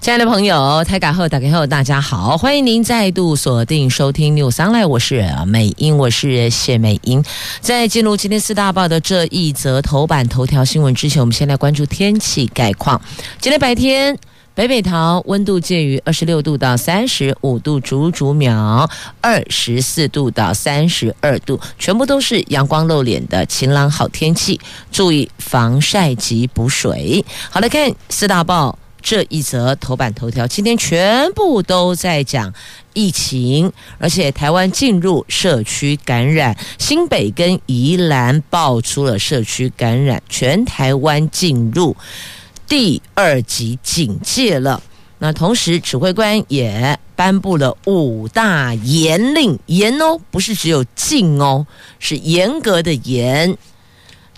亲爱的朋友，台港后打开后，大家好，欢迎您再度锁定收听 News Online，我是美英，我是谢美英。在进入今天四大报的这一则头版头条新闻之前，我们先来关注天气概况。今天白天，北北桃温度介于二十六度到三十五度，竹竹苗二十四度到三十二度，全部都是阳光露脸的晴朗好天气，注意防晒及补水。好来看四大报。这一则头版头条，今天全部都在讲疫情，而且台湾进入社区感染，新北跟宜兰爆出了社区感染，全台湾进入第二级警戒了。那同时，指挥官也颁布了五大严令，严哦，不是只有禁哦，是严格的严，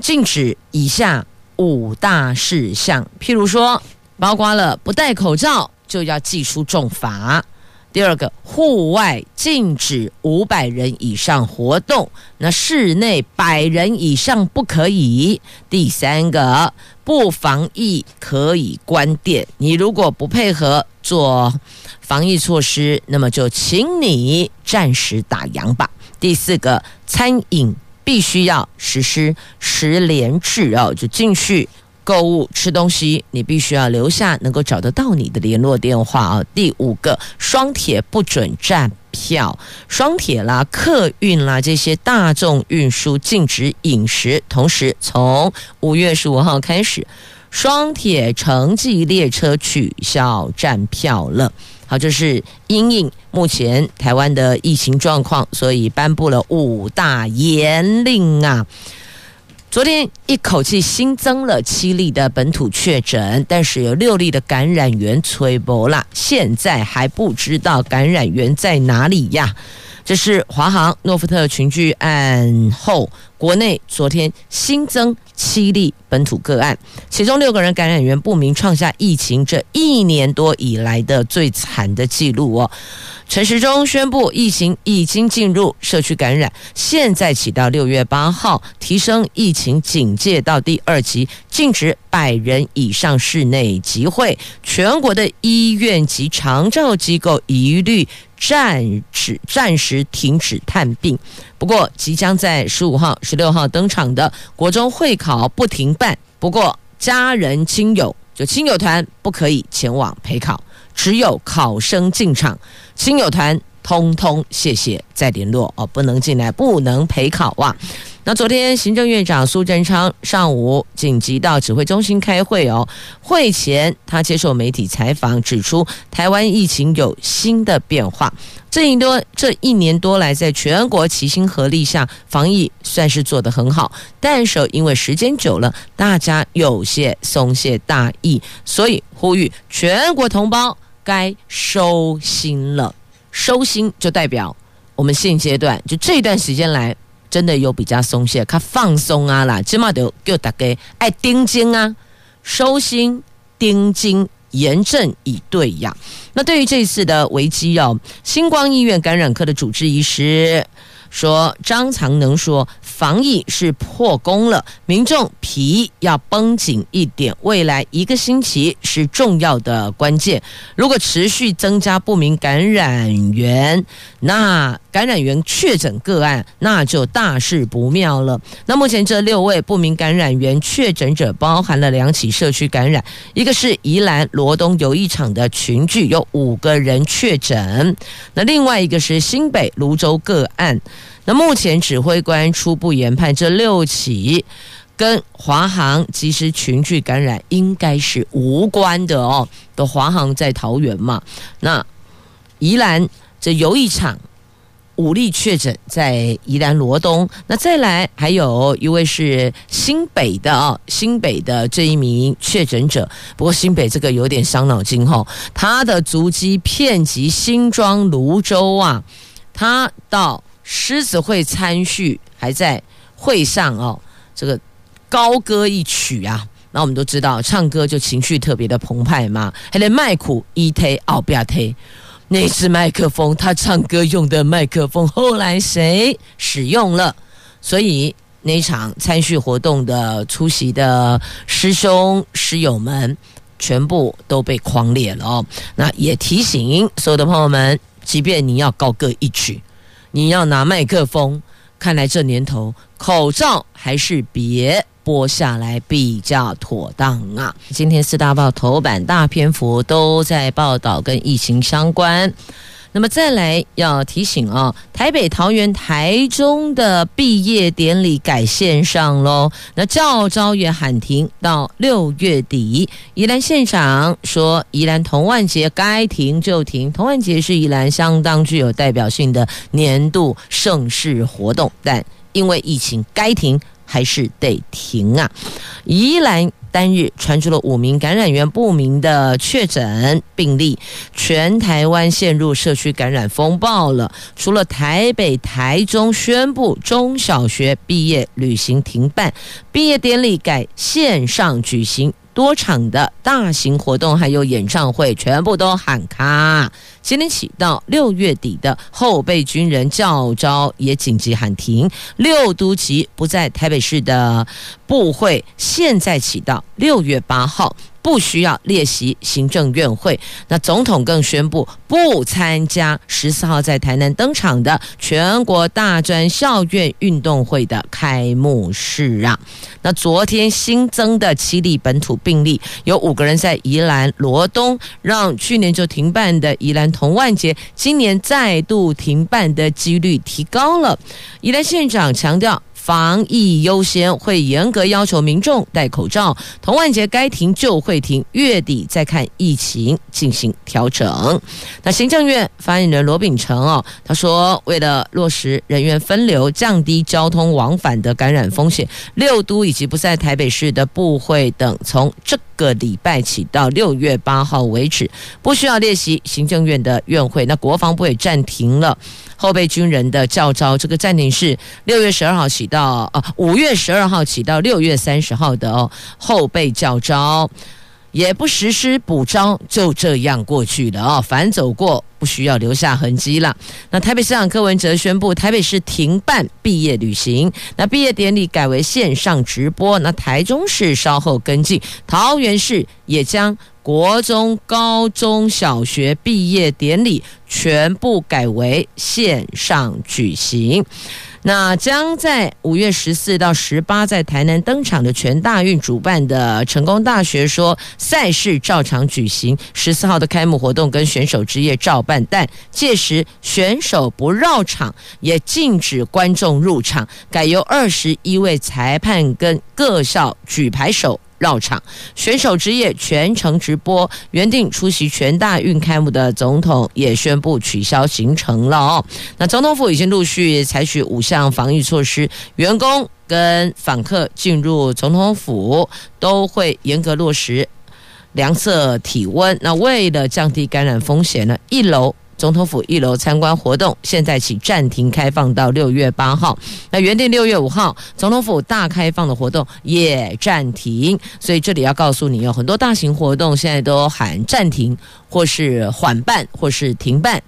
禁止以下五大事项，譬如说。包括了不戴口罩就要记出重罚。第二个，户外禁止五百人以上活动，那室内百人以上不可以。第三个，不防疫可以关店，你如果不配合做防疫措施，那么就请你暂时打烊吧。第四个，餐饮必须要实施十连制哦，就进去。购物吃东西，你必须要留下能够找得到你的联络电话啊。第五个，双铁不准站票，双铁啦、客运啦这些大众运输禁止饮食。同时，从五月十五号开始，双铁城际列车取消站票了。好，这是因应目前台湾的疫情状况，所以颁布了五大严令啊。昨天一口气新增了七例的本土确诊，但是有六例的感染源吹波了，现在还不知道感染源在哪里呀。这是华航诺富特群聚案后，国内昨天新增七例本土个案，其中六个人感染源不明，创下疫情这一年多以来的最惨的记录哦。陈时中宣布，疫情已经进入社区感染，现在起到六月八号，提升疫情警戒到第二级，禁止百人以上室内集会，全国的医院及长照机构一律暂时暂时停止探病。不过，即将在十五号、十六号登场的国中会考不停办，不过家人亲友就亲友团不可以前往陪考。只有考生进场，亲友团通通谢谢再联络哦，不能进来，不能陪考啊。那昨天行政院长苏贞昌上午紧急到指挥中心开会哦，会前他接受媒体采访，指出台湾疫情有新的变化。这一多这一年多来，在全国齐心合力下，防疫算是做得很好，但是因为时间久了，大家有些松懈大意，所以呼吁全国同胞该收心了。收心就代表我们现阶段就这段时间来。真的有比较松懈，他放松啊啦，起码得叫大家爱盯紧啊，收心盯紧，严阵以对呀。那对于这次的危机哦，星光医院感染科的主治医师说，张长能说。防疫是破功了，民众皮要绷紧一点。未来一个星期是重要的关键，如果持续增加不明感染源，那感染源确诊个案，那就大事不妙了。那目前这六位不明感染源确诊者，包含了两起社区感染，一个是宜兰罗东游艺场的群聚，有五个人确诊，那另外一个是新北泸州个案。那目前指挥官初步研判，这六起跟华航机师群聚感染应该是无关的哦。的华航在桃园嘛，那宜兰这游艺场五例确诊在宜兰罗东，那再来还有一位是新北的哦，新北的这一名确诊者，不过新北这个有点伤脑筋哈，他的足迹遍及新庄、泸州啊，他到。狮子会参叙还在会上哦，这个高歌一曲啊。那我们都知道，唱歌就情绪特别的澎湃嘛。还得麦苦一推奥比亚推，那支麦克风，他唱歌用的麦克风，后来谁使用了？所以那场参叙活动的出席的师兄师友们，全部都被匡列了哦。那也提醒所有的朋友们，即便你要高歌一曲，你要拿麦克风，看来这年头口罩还是别。剥下来比较妥当啊！今天四大报头版大篇幅都在报道跟疫情相关。那么再来要提醒啊，台北、桃园、台中的毕业典礼改线上喽。那教招也喊停到六月底。宜兰县长说，宜兰童万节该停就停。童万节是宜兰相当具有代表性的年度盛事活动，但因为疫情该停。还是得停啊！宜兰单日传出了五名感染源不明的确诊病例，全台湾陷入社区感染风暴了。除了台北、台中宣布中小学毕业旅行停办，毕业典礼改线上举行。多场的大型活动还有演唱会全部都喊卡，今天起到六月底的后备军人教招也紧急喊停，六都级不在台北市的部会现在起到六月八号。不需要列席行政院会，那总统更宣布不参加十四号在台南登场的全国大专校院运动会的开幕式啊。那昨天新增的七例本土病例，有五个人在宜兰罗东，让去年就停办的宜兰童万节，今年再度停办的几率提高了。宜兰县长强调。防疫优先，会严格要求民众戴口罩。童玩节该停就会停，月底再看疫情进行调整。那行政院发言人罗秉成哦，他说，为了落实人员分流，降低交通往返的感染风险，六都以及不在台北市的部会等，从这个礼拜起到六月八号为止，不需要列席行政院的院会。那国防部也暂停了。后备军人的教招，这个暂停是六月十二号起到啊，五月十二号起到六月三十号的哦。后备教招也不实施补招，就这样过去了啊，反走过不需要留下痕迹了。那台北市长柯文哲宣布，台北市停办毕业旅行，那毕业典礼改为线上直播。那台中市稍后跟进，桃园市也将。国中、高中小学毕业典礼全部改为线上举行。那将在五月十四到十八在台南登场的全大运主办的成功大学说，赛事照常举行，十四号的开幕活动跟选手之夜照办，但届时选手不绕场，也禁止观众入场，改由二十一位裁判跟各校举牌手。绕场，选手之夜全程直播。原定出席全大运开幕的总统也宣布取消行程了哦。那总统府已经陆续采取五项防疫措施，员工跟访客进入总统府都会严格落实量测体温。那为了降低感染风险呢，一楼。总统府一楼参观活动现在起暂停开放到六月八号。那原定六月五号总统府大开放的活动也暂停。所以这里要告诉你，有很多大型活动现在都喊暂停，或是缓办，或是停办。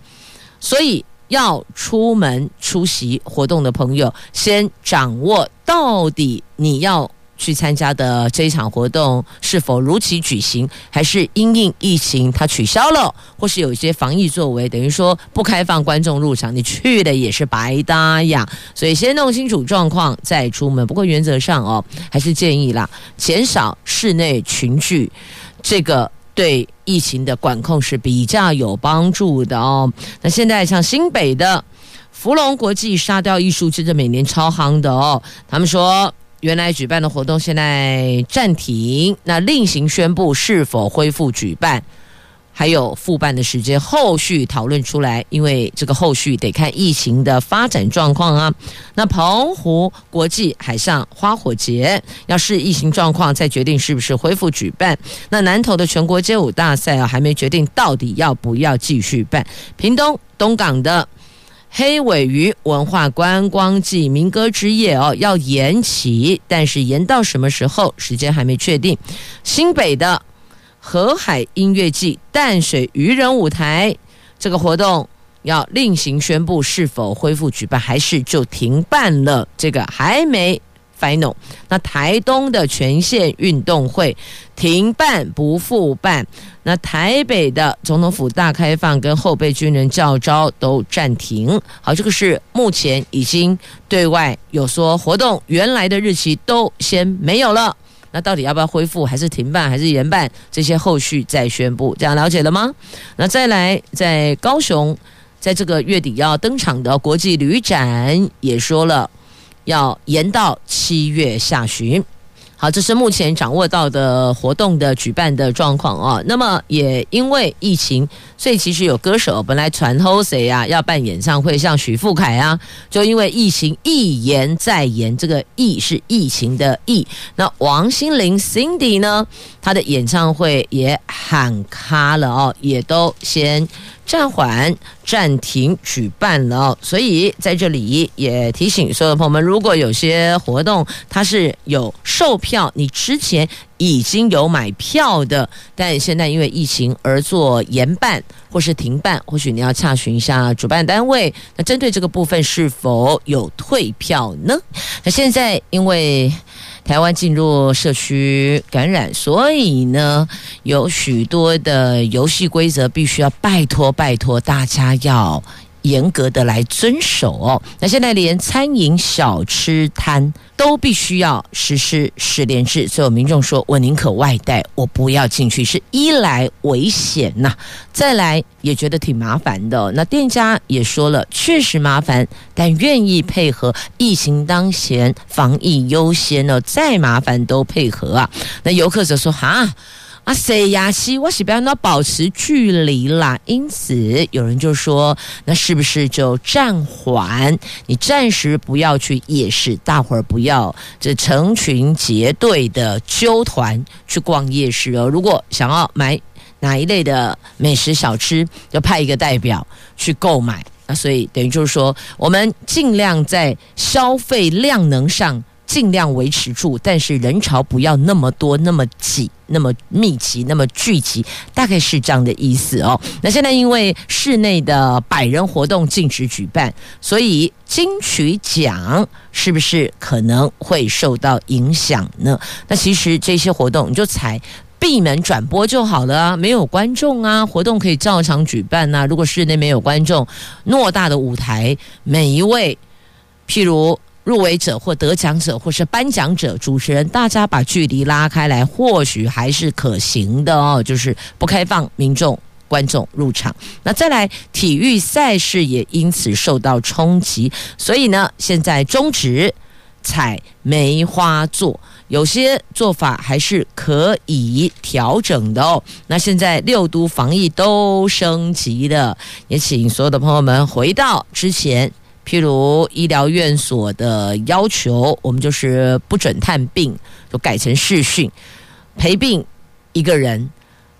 所以要出门出席活动的朋友，先掌握到底你要。去参加的这一场活动是否如期举行，还是因应疫情它取消了，或是有一些防疫作为，等于说不开放观众入场，你去的也是白搭呀。所以先弄清楚状况再出门。不过原则上哦，还是建议啦，减少室内群聚，这个对疫情的管控是比较有帮助的哦。那现在像新北的福隆国际沙雕艺术真的每年超夯的哦，他们说。原来举办的活动现在暂停，那另行宣布是否恢复举办，还有复办的时间，后续讨论出来。因为这个后续得看疫情的发展状况啊。那澎湖国际海上花火节要视疫情状况再决定是不是恢复举办。那南投的全国街舞大赛啊，还没决定到底要不要继续办。屏东东港的。黑尾鱼文化观光季民歌之夜哦，要延期，但是延到什么时候？时间还没确定。新北的河海音乐季淡水渔人舞台这个活动要另行宣布是否恢复举办，还是就停办了？这个还没。final，那台东的全县运动会停办不复办，那台北的总统府大开放跟后备军人教招都暂停。好，这个是目前已经对外有说活动原来的日期都先没有了。那到底要不要恢复，还是停办，还是延办？这些后续再宣布。这样了解了吗？那再来，在高雄，在这个月底要登场的国际旅展也说了。要延到七月下旬。好，这是目前掌握到的活动的举办的状况哦。那么也因为疫情，所以其实有歌手本来传呼谁啊要办演唱会，像许富凯啊，就因为疫情一延再延。这个“疫”是疫情的“疫”。那王心凌 Cindy 呢，她的演唱会也喊卡了哦，也都先。暂缓、暂停举办了，所以在这里也提醒所有朋友们，如果有些活动它是有售，票你之前已经有买票的，但现在因为疫情而做延办或是停办，或许你要查询一下主办单位。那针对这个部分是否有退票呢？那现在因为。台湾进入社区感染，所以呢，有许多的游戏规则必须要拜托拜托大家要严格的来遵守哦。那现在连餐饮小吃摊都必须要实施十连制，所以有民众说：“我宁可外带，我不要进去。”是一来危险呐，再来也觉得挺麻烦的。那店家也说了，确实麻烦，但愿意配合。疫情当前，防疫优先呢，再麻烦都配合啊。那游客则说：“哈。”啊，啊谁呀？西，我是不要那保持距离啦。因此，有人就说，那是不是就暂缓？你暂时不要去夜市，大伙儿不要这成群结队的揪团去逛夜市哦。如果想要买哪一类的美食小吃，就派一个代表去购买。那所以等于就是说，我们尽量在消费量能上。尽量维持住，但是人潮不要那么多、那么挤、那么密集、那么聚集，大概是这样的意思哦。那现在因为室内的百人活动禁止举办，所以金曲奖是不是可能会受到影响呢？那其实这些活动你就采闭门转播就好了啊，没有观众啊，活动可以照常举办呐、啊。如果室内没有观众，偌大的舞台，每一位，譬如。入围者或得奖者或是颁奖者，主持人，大家把距离拉开来，或许还是可行的哦。就是不开放民众观众入场。那再来，体育赛事也因此受到冲击，所以呢，现在终止采梅花座，有些做法还是可以调整的哦。那现在六都防疫都升级了，也请所有的朋友们回到之前。譬如医疗院所的要求，我们就是不准探病，就改成视讯陪病一个人，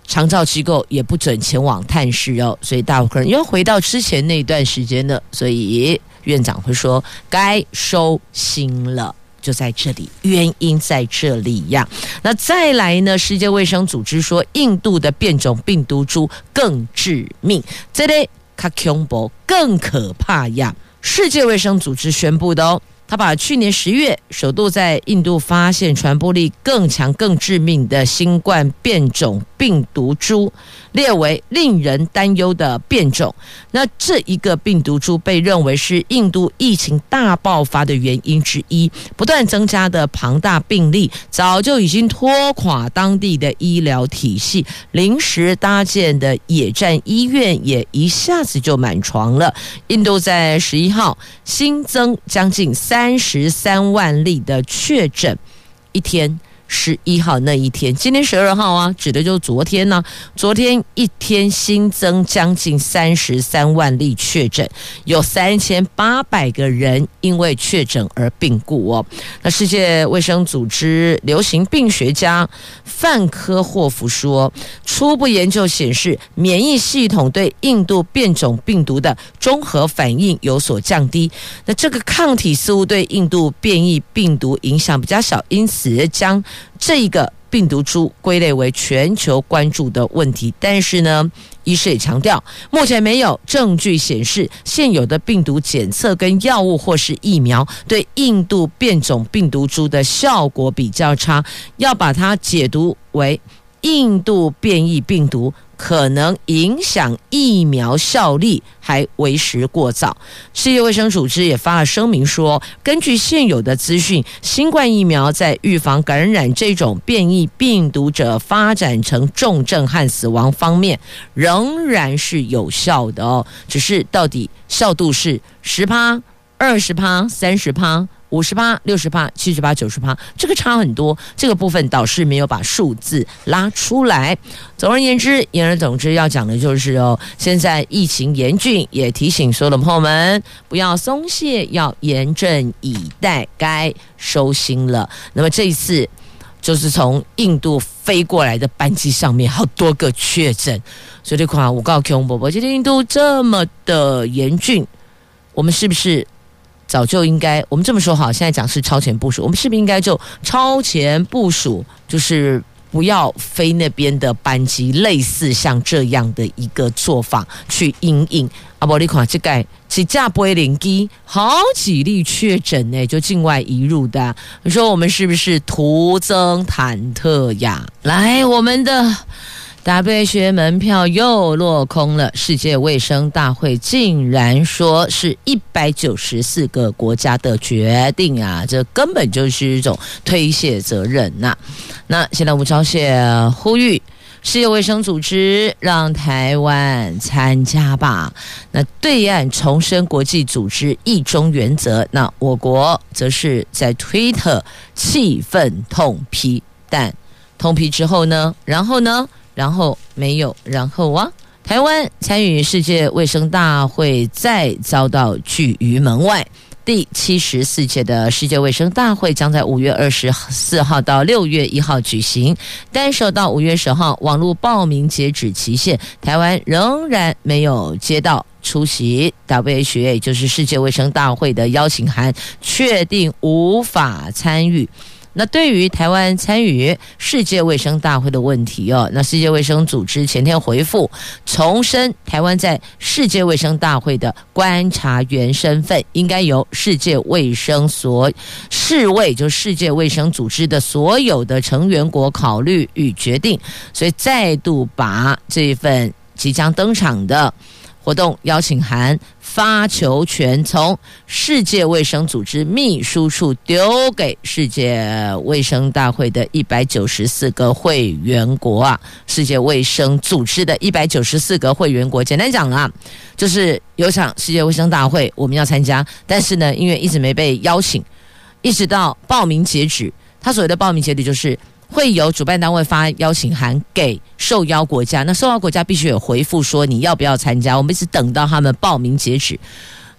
长照机构也不准前往探视哦。所以大部分人又回到之前那段时间的，所以院长会说该收心了，就在这里，原因在这里呀。那再来呢？世界卫生组织说，印度的变种病毒株更致命，这类卡恐怖更可怕呀。世界卫生组织宣布的哦。他把去年十月首度在印度发现传播力更强、更致命的新冠变种病毒株列为令人担忧的变种。那这一个病毒株被认为是印度疫情大爆发的原因之一。不断增加的庞大病例早就已经拖垮当地的医疗体系，临时搭建的野战医院也一下子就满床了。印度在十一号新增将近三。三十三万例的确诊，一天十一号那一天，今天十二号啊，指的就是昨天呢、昨天一天新增将近三十三万例确诊，有三千八百个人因为确诊而病故哦。那世界卫生组织流行病学家范科霍夫说，初步研究显示，免疫系统对印度变种病毒的综合反应有所降低。那这个抗体似乎对印度变异病毒影响比较小，因此将这个病毒株归类为全球关注的问题，但是呢，医师也强调，目前没有证据显示现有的病毒检测跟药物或是疫苗对印度变种病毒株的效果比较差，要把它解读为印度变异病毒。可能影响疫苗效力，还为时过早。世界卫生组织也发了声明说，根据现有的资讯，新冠疫苗在预防感染这种变异病毒者发展成重症和死亡方面，仍然是有效的哦。只是到底效度是十趴、二十趴、三十趴？五十八、六十八、七十八、九十八，这个差很多。这个部分导师没有把数字拉出来。总而言之，言而总之，要讲的就是哦，现在疫情严峻，也提醒所有的朋友们不要松懈，要严阵以待，该收心了。那么这一次，就是从印度飞过来的班机上面，好多个确诊。所以这块我告诉 Q 伯伯，今天印度这么的严峻，我们是不是？早就应该，我们这么说好，现在讲是超前部署，我们是不是应该就超前部署，就是不要飞那边的班机，类似像这样的一个做法去因应。阿伯利卡这盖几架波音机，好几例确诊呢，就境外移入的，你说我们是不是徒增忐忑呀？来，我们的。WHO 门票又落空了。世界卫生大会竟然说是一百九十四个国家的决定啊，这根本就是一种推卸责任呐、那现在吴钊燮呼吁世界卫生组织让台湾参加吧。那对岸重申国际组织一中原则，那我国则是在推特气愤痛批，但痛批之后呢？然后呢？然后没有然后啊！台湾参与世界卫生大会再遭到拒于门外。第七十四届的世界卫生大会将在五月二十四号到六月一号举行，但受到五月十号网络报名截止期限，台湾仍然没有接到出席 WHO，也就是世界卫生大会的邀请函，确定无法参与。那对于台湾参与世界卫生大会的问题哦，那世界卫生组织前天回复重申，台湾在世界卫生大会的观察员身份应该由世界卫生所世卫，就世界卫生组织的所有的成员国考虑与决定，所以再度把这份即将登场的。活动邀请函发球权从世界卫生组织秘书处丢给世界卫生大会的一百九十四个会员国啊，世界卫生组织的一百九十四个会员国，简单讲啊，就是有场世界卫生大会我们要参加，但是呢，因为一直没被邀请，一直到报名截止，他所谓的报名截止就是。会由主办单位发邀请函给受邀国家，那受邀国家必须有回复说你要不要参加。我们一直等到他们报名截止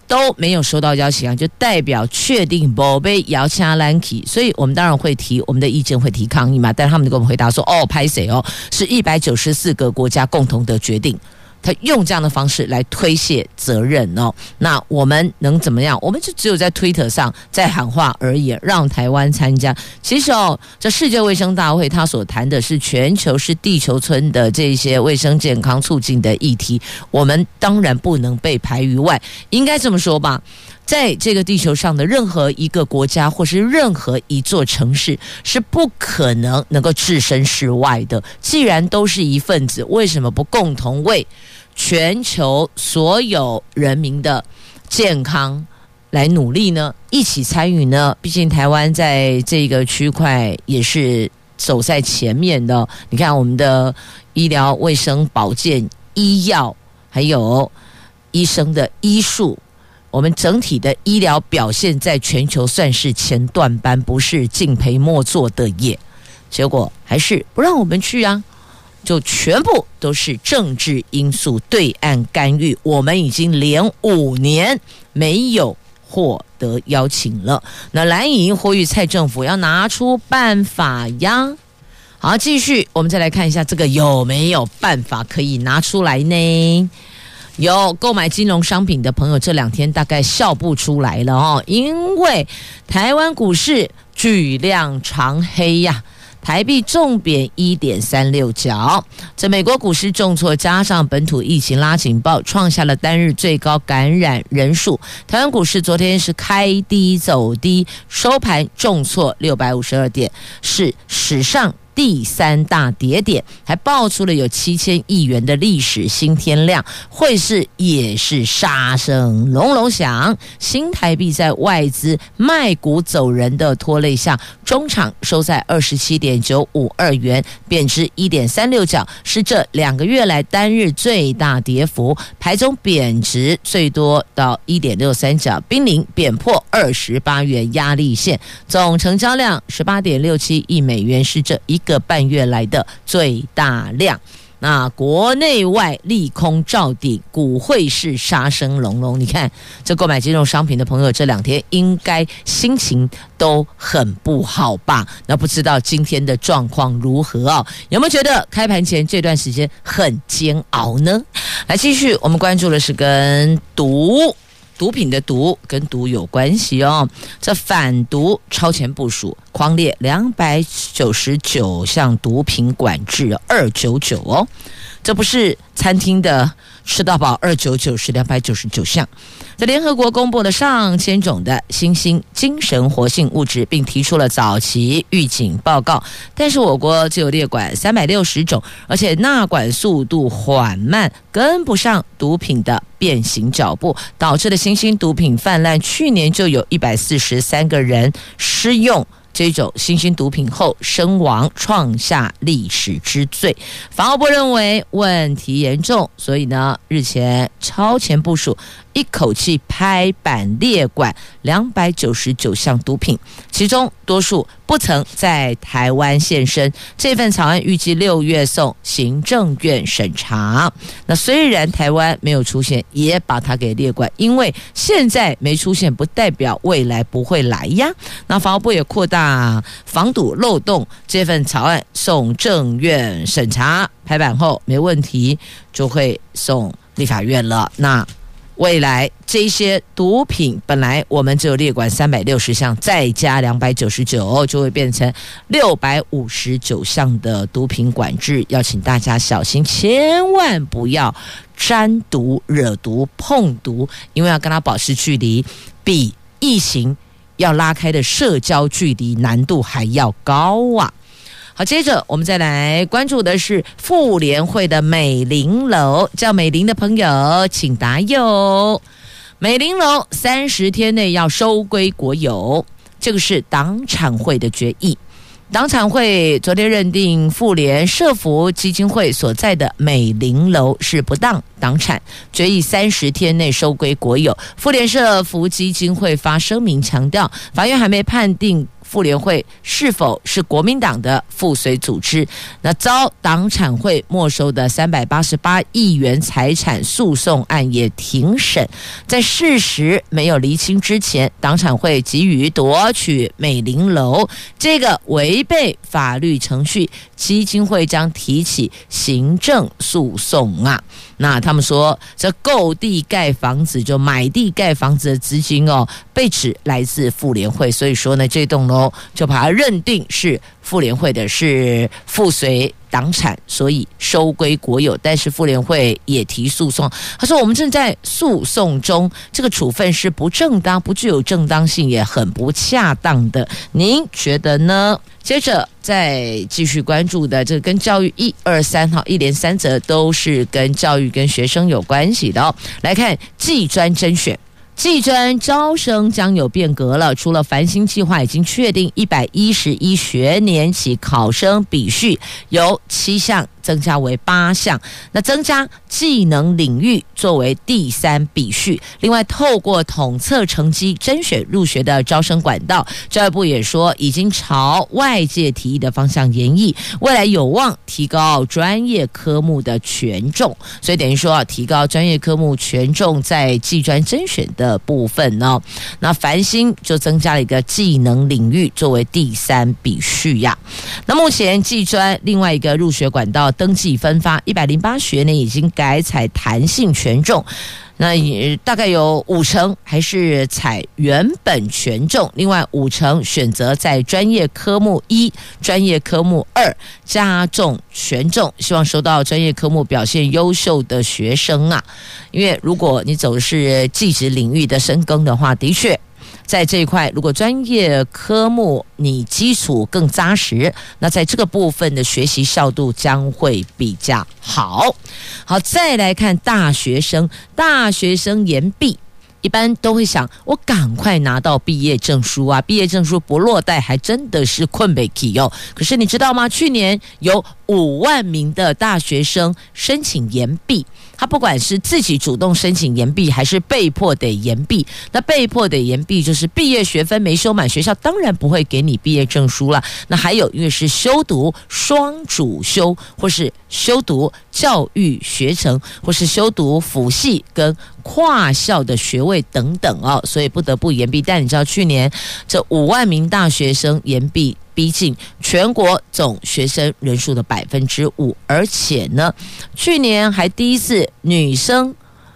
都没有收到邀请函，就代表确定不被邀请来提，所以我们当然会提我们的意见，会提抗议嘛。但他们就给我们回答说：“哦，拍谁哦，是一百九十四个国家共同的决定。”他用这样的方式来推卸责任哦，那我们能怎么样？我们就只有在推特上在喊话而已，让台湾参加。其实哦，这世界卫生大会他所谈的是全球是地球村的这些卫生健康促进的议题，我们当然不能被排于外，应该这么说吧。在这个地球上的任何一个国家，或是任何一座城市，是不可能能够置身事外的。既然都是一份子，为什么不共同为全球所有人民的健康来努力呢？一起参与呢？毕竟台湾在这个区块也是走在前面的。你看，我们的医疗卫生保健、医药，还有医生的医术。我们整体的医疗表现在全球算是前段班，不是敬陪末座的耶。结果还是不让我们去啊，就全部都是政治因素，对岸干预，我们已经连五年没有获得邀请了。那蓝营呼吁蔡政府要拿出办法呀。好，继续，我们再来看一下这个有没有办法可以拿出来呢？有购买金融商品的朋友，这两天大概笑不出来了哦，因为台湾股市巨量长黑呀，台币重贬一点三六角。这美国股市重挫，加上本土疫情拉警报，创下了单日最高感染人数。台湾股市昨天是开低走低，收盘重挫六百五十二点，是史上。第三大跌点，还爆出了有七千亿元的历史新天量，汇市也是杀声隆隆响。新台币在外资卖股走人的拖累下，中场收在二十七点九五二元，贬值一点三六角，是这两个月来单日最大跌幅。盘中贬值最多到一点六三角，濒临贬破二十八元压力线。总成交量十八点六七亿美元，是这一个半月来的最大量，那国内外利空照顶，股汇市杀声隆隆。你看，这购买金融商品的朋友，这两天应该心情都很不好吧？那不知道今天的状况如何啊？有没有觉得开盘前这段时间很煎熬呢？来，继续，我们关注的是跟毒。毒品的毒跟毒有关系哦，这反毒超前部署，框列两百九十九项毒品管制，二九九哦，这不是餐厅的吃到饱，二九九是两百九十九项。在联合国公布了上千种的新兴精神活性物质，并提出了早期预警报告，但是我国只有列管三百六十种，而且纳管速度缓慢，跟不上毒品的变形脚步，导致的新兴毒品泛滥。去年就有一百四十三个人施用。这种新型毒品后身亡，创下历史之最。法务部认为问题严重，所以呢，日前超前部署，一口气拍板列管两百九十九项毒品，其中多数不曾在台湾现身。这份草案预计六月送行政院审查。那虽然台湾没有出现，也把它给列管，因为现在没出现，不代表未来不会来呀。那法务部也扩大防堵漏洞，这份草案送政院审查，拍板后没问题，就会送立法院了。那。未来这些毒品本来我们只有列管三百六十项，再加两百九十九，就会变成六百五十九项的毒品管制。要请大家小心，千万不要沾毒、惹毒、碰毒，因为要跟他保持距离，比疫情要拉开的社交距离难度还要高啊！好，接着我们再来关注的是妇联会的美玲楼，叫美玲的朋友请答哟。美玲楼三十天内要收归国有，这个是党产会的决议。党产会昨天认定妇联社福基金会所在的美玲楼是不当党产，决议三十天内收归国有。妇联社福基金会发声明强调，法院还没判定。妇联会是否是国民党的附随组织？那遭党产会没收的三百八十八亿元财产诉讼案也庭审，在事实没有厘清之前，党产会急于夺取美玲楼，这个违背法律程序，基金会将提起行政诉讼啊。那他们说，这购地盖房子就买地盖房子的资金哦，被指来自妇联会，所以说呢，这栋楼就把它认定是妇联会的，是附随党产，所以收归国有。但是妇联会也提诉讼，他说我们正在诉讼中，这个处分是不正当、不具有正当性，也很不恰当的。您觉得呢？接着再继续关注的，这个跟教育一二三号一连三则都是跟教育跟学生有关系的哦。来看技专甄选。技专招生将有变革了，除了繁星计划已经确定一百一十一学年起考生比序由七项增加为八项。那增加技能领域作为第三比序。另外，透过统测成绩甄选入学的招生管道，教育部也说已经朝外界提议的方向研议，未来有望提高专业科目的权重。所以等于说啊，提高专业科目权重在技专甄选的部分呢，那繁星就增加了一个技能领域作为第三比序呀。那目前技专另外一个入学管道登记分发一百零八学年已经改采弹性权重。那也大概有五成还是采原本权重，另外五成选择在专业科目一、专业科目二加重权重，希望收到专业科目表现优秀的学生啊。因为如果你走的是技职领域的深耕的话，的确。在这一块，如果专业科目你基础更扎实，那在这个部分的学习效度将会比较好。好，再来看大学生，大学生延毕，一般都会想，我赶快拿到毕业证书啊！毕业证书不落袋，还真的是困不起哦。可是你知道吗？去年有五万名的大学生申请延毕。他不管是自己主动申请延毕，还是被迫得延毕，那被迫得延毕就是毕业学分没修满，学校当然不会给你毕业证书了。那还有，因为是修读双主修，或是修读教育学程，或是修读辅系跟跨校的学位等等哦，所以不得不延毕。但你知道，去年这五万名大学生延毕。逼近全国总学生人数的百分之五，而且呢，去年还第一次女生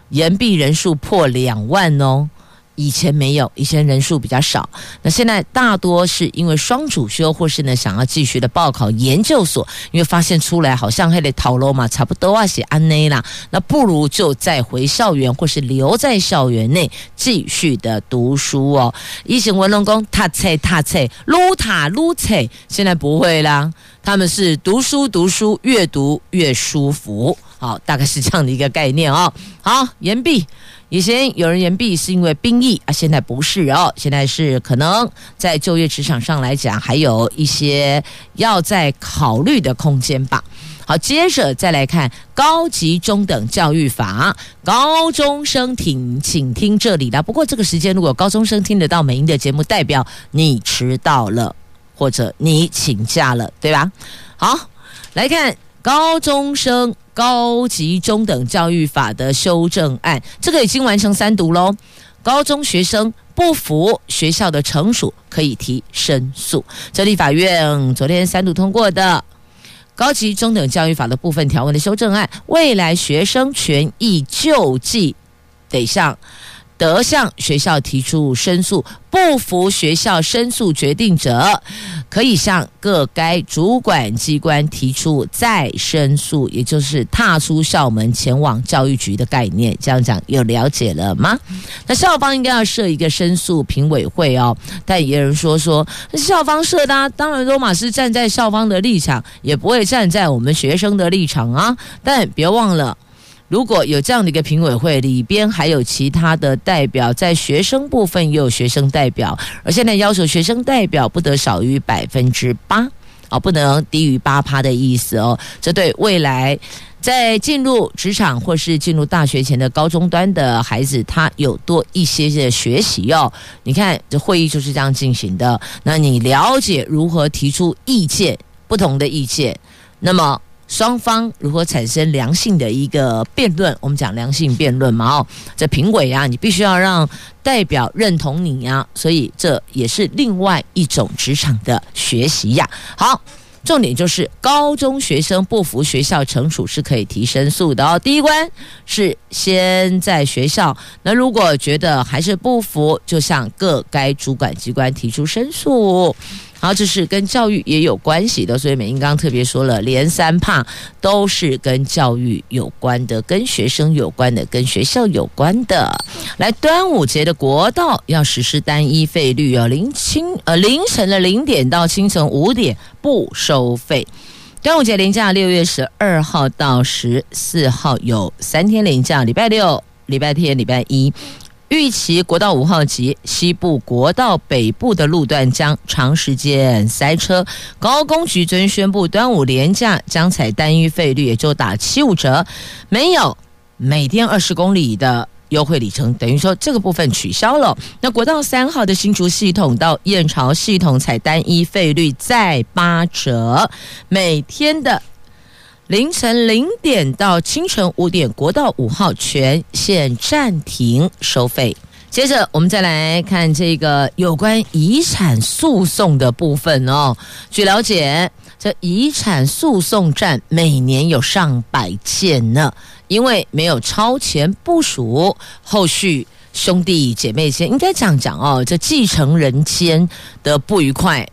延毕人数破两万哦。以前没有，以前人数比较少。那现在大多是因为双主修，或是呢想要继续的报考研究所，因为发现出来好像还得讨论嘛，差不多啊写安内啦，那不如就再回校园，或是留在校园内继续的读书哦。以前文龙公踏菜踏菜撸塔撸菜，现在不会啦，他们是读书读书，越读越舒服。好，大概是这样的一个概念哦。好，延毕。以前有人延毕是因为兵役啊，现在不是哦，现在是可能在就业职场上来讲，还有一些要再考虑的空间吧。好，接着再来看高级中等教育法，高中生听，请听这里的。不过这个时间，如果高中生听得到美英的节目，代表你迟到了，或者你请假了，对吧？好，来看高中生。高级中等教育法的修正案，这个已经完成三读喽。高中学生不服学校的惩处，可以提申诉。这立法院昨天三读通过的高级中等教育法的部分条文的修正案，未来学生权益救济得向。得向学校提出申诉，不服学校申诉决定者，可以向各该主管机关提出再申诉，也就是踏出校门前往教育局的概念。这样讲有了解了吗？那校方应该要设一个申诉评委会哦。但也有人说说，校方设的，当然罗马是站在校方的立场，也不会站在我们学生的立场啊。但别忘了。如果有这样的一个评委会，里边还有其他的代表，在学生部分也有学生代表，而现在要求学生代表不得少于百分之八，哦，不能低于八趴的意思哦。这对未来在进入职场或是进入大学前的高中端的孩子，他有多一些些学习哦。你看，这会议就是这样进行的。那你了解如何提出意见，不同的意见，那么。双方如何产生良性的一个辩论？我们讲良性辩论嘛，哦，这评委啊，你必须要让代表认同你呀，所以这也是另外一种职场的学习呀。好，重点就是高中学生不服学校惩处是可以提申诉的哦。第一关是先在学校，那如果觉得还是不服，就向各该主管机关提出申诉。好，这是跟教育也有关系的，所以美英刚刚特别说了，连三怕都是跟教育有关的，跟学生有关的，跟学校有关的。来，端午节的国道要实施单一费率哦，凌清呃凌晨的零点到清晨五点不收费。端午节连假六月十二号到十四号有三天连假，礼拜六、礼拜天、礼拜一。预期国道五号及西部国道北部的路段将长时间塞车。高工局昨宣布，端午连假将采单一费率，也就打七五折，没有每天二十公里的优惠里程，等于说这个部分取消了。那国道三号的新竹系统到燕巢系统采单一费率再八折，每天的。凌晨零点到清晨五点，国道五号全线暂停收费。接着，我们再来看这个有关遗产诉讼的部分哦。据了解，这遗产诉讼战每年有上百件呢，因为没有超前部署，后续兄弟姐妹间应该这样讲哦，这继承人间的不愉快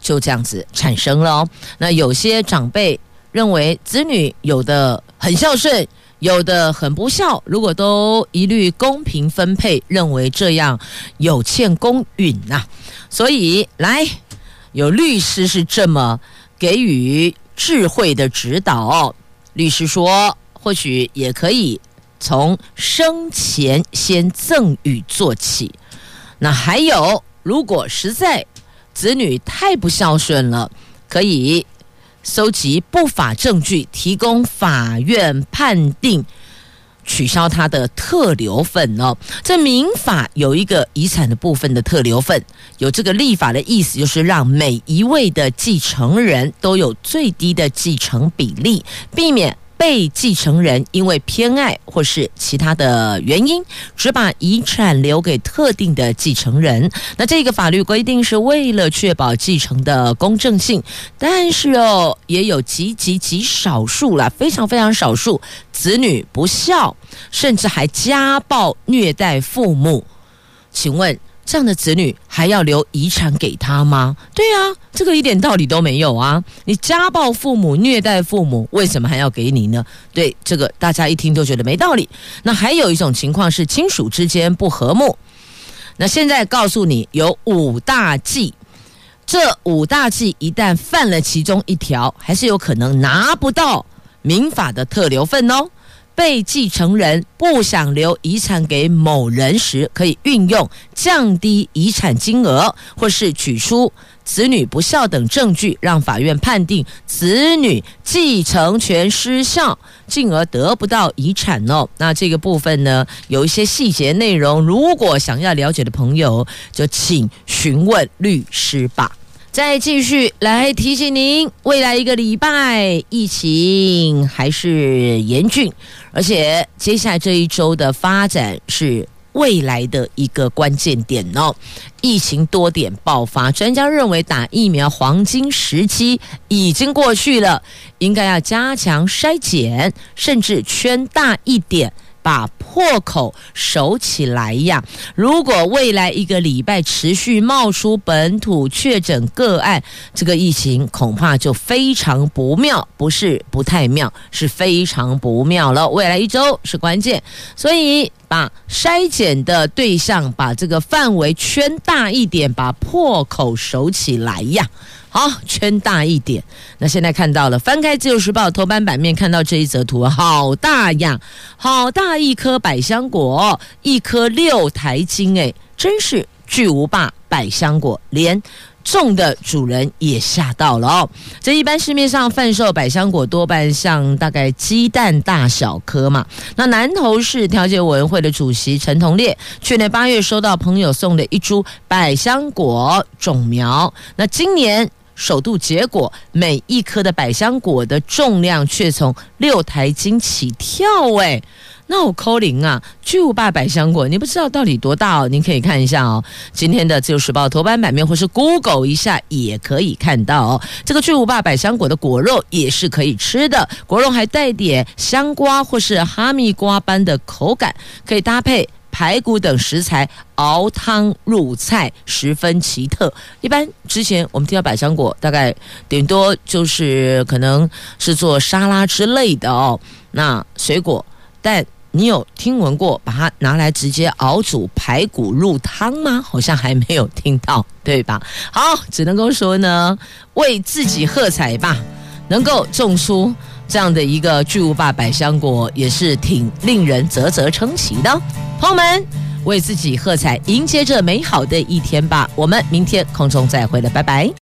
就这样子产生了。那有些长辈。认为子女有的很孝顺，有的很不孝。如果都一律公平分配，认为这样有欠公允呐。所以来，有律师是这么给予智慧的指导。律师说，或许也可以从生前先赠与做起。那还有，如果实在子女太不孝顺了，可以。收集不法证据，提供法院判定，取消他的特留份哦。这民法有一个遗产的部分的特留份，有这个立法的意思，就是让每一位的继承人都有最低的继承比例，避免。被继承人因为偏爱或是其他的原因，只把遗产留给特定的继承人。那这个法律规定是为了确保继承的公正性，但是哦，也有极极极少数啦，非常非常少数子女不孝，甚至还家暴虐待父母。请问？这样的子女还要留遗产给他吗？对啊，这个一点道理都没有啊！你家暴父母、虐待父母，为什么还要给你呢？对，这个大家一听都觉得没道理。那还有一种情况是亲属之间不和睦。那现在告诉你有五大忌，这五大忌一旦犯了其中一条，还是有可能拿不到民法的特留份哦。被继承人不想留遗产给某人时，可以运用降低遗产金额，或是举出子女不孝等证据，让法院判定子女继承权失效，进而得不到遗产哦。那这个部分呢，有一些细节内容，如果想要了解的朋友，就请询问律师吧。再继续来提醒您，未来一个礼拜疫情还是严峻，而且接下来这一周的发展是未来的一个关键点哦。疫情多点爆发，专家认为打疫苗黄金时期已经过去了，应该要加强筛检，甚至圈大一点。把破口守起来呀！如果未来一个礼拜持续冒出本土确诊个案，这个疫情恐怕就非常不妙，不是不太妙，是非常不妙了。未来一周是关键，所以把筛检的对象，把这个范围圈大一点，把破口守起来呀！好，圈大一点。那现在看到了，翻开《自由时报》头版版面，看到这一则图，好大呀，好大一颗百香果，一颗六台斤，哎，真是巨无霸百香果，连种的主人也吓到了哦。这一般市面上贩售百香果，多半像大概鸡蛋大小颗嘛。那南投市调解委员会的主席陈同烈，去年八月收到朋友送的一株百香果种苗，那今年。首度结果，每一颗的百香果的重量却从六台斤起跳，哎，那我扣零啊！巨无霸百香果，你不知道到底多大哦？您可以看一下哦，今天的《自由时报》头版版面，或是 Google 一下也可以看到哦。这个巨无霸百香果的果肉也是可以吃的，果肉还带点香瓜或是哈密瓜般的口感，可以搭配。排骨等食材熬汤入菜，十分奇特。一般之前我们听到百香果，大概顶多就是可能是做沙拉之类的哦。那水果，但你有听闻过把它拿来直接熬煮排骨入汤吗？好像还没有听到，对吧？好，只能够说呢，为自己喝彩吧，能够种出。这样的一个巨无霸百香果也是挺令人啧啧称奇的，朋友们，为自己喝彩，迎接着美好的一天吧。我们明天空中再会了，拜拜。